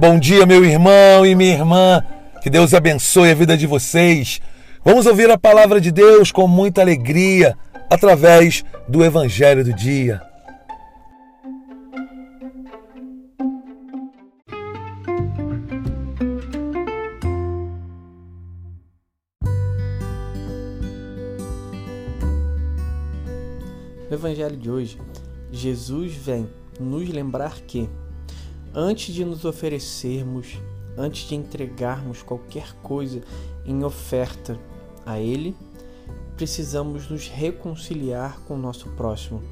Bom dia, meu irmão e minha irmã. Que Deus abençoe a vida de vocês. Vamos ouvir a palavra de Deus com muita alegria através do Evangelho do Dia. No Evangelho de hoje, Jesus vem nos lembrar que, antes de nos oferecermos, antes de entregarmos qualquer coisa em oferta a Ele, precisamos nos reconciliar com o nosso próximo.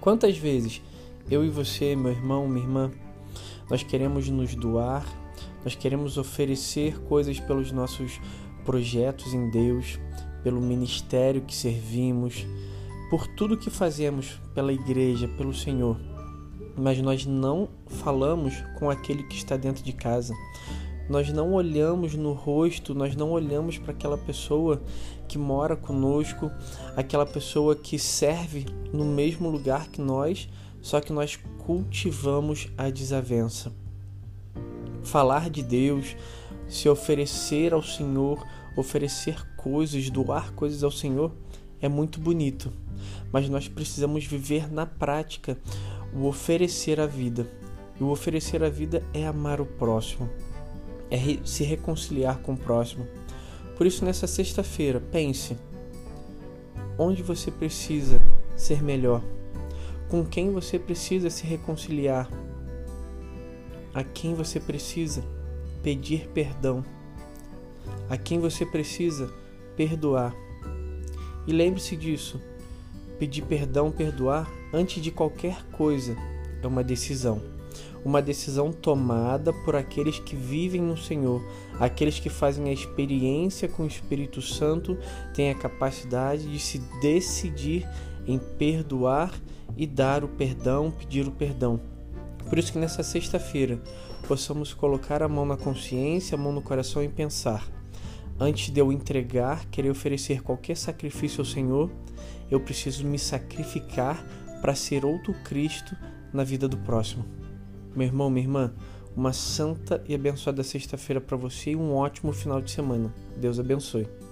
Quantas vezes eu e você, meu irmão, minha irmã, nós queremos nos doar, nós queremos oferecer coisas pelos nossos projetos em Deus, pelo ministério que servimos, por tudo que fazemos pela igreja, pelo Senhor, mas nós não falamos com aquele que está dentro de casa. Nós não olhamos no rosto, nós não olhamos para aquela pessoa que mora conosco, aquela pessoa que serve no mesmo lugar que nós, só que nós cultivamos a desavença. Falar de Deus, se oferecer ao Senhor, oferecer coisas, doar coisas ao Senhor é muito bonito mas nós precisamos viver na prática o oferecer a vida. E o oferecer a vida é amar o próximo, é se reconciliar com o próximo. Por isso, nessa sexta-feira, pense onde você precisa ser melhor, com quem você precisa se reconciliar, a quem você precisa pedir perdão, a quem você precisa perdoar. E lembre-se disso Pedir perdão, perdoar, antes de qualquer coisa, é uma decisão. Uma decisão tomada por aqueles que vivem no Senhor, aqueles que fazem a experiência com o Espírito Santo, têm a capacidade de se decidir em perdoar e dar o perdão, pedir o perdão. Por isso que nessa sexta-feira possamos colocar a mão na consciência, a mão no coração e pensar: antes de eu entregar, querer oferecer qualquer sacrifício ao Senhor, eu preciso me sacrificar para ser outro Cristo na vida do próximo. Meu irmão, minha irmã, uma santa e abençoada sexta-feira para você e um ótimo final de semana. Deus abençoe.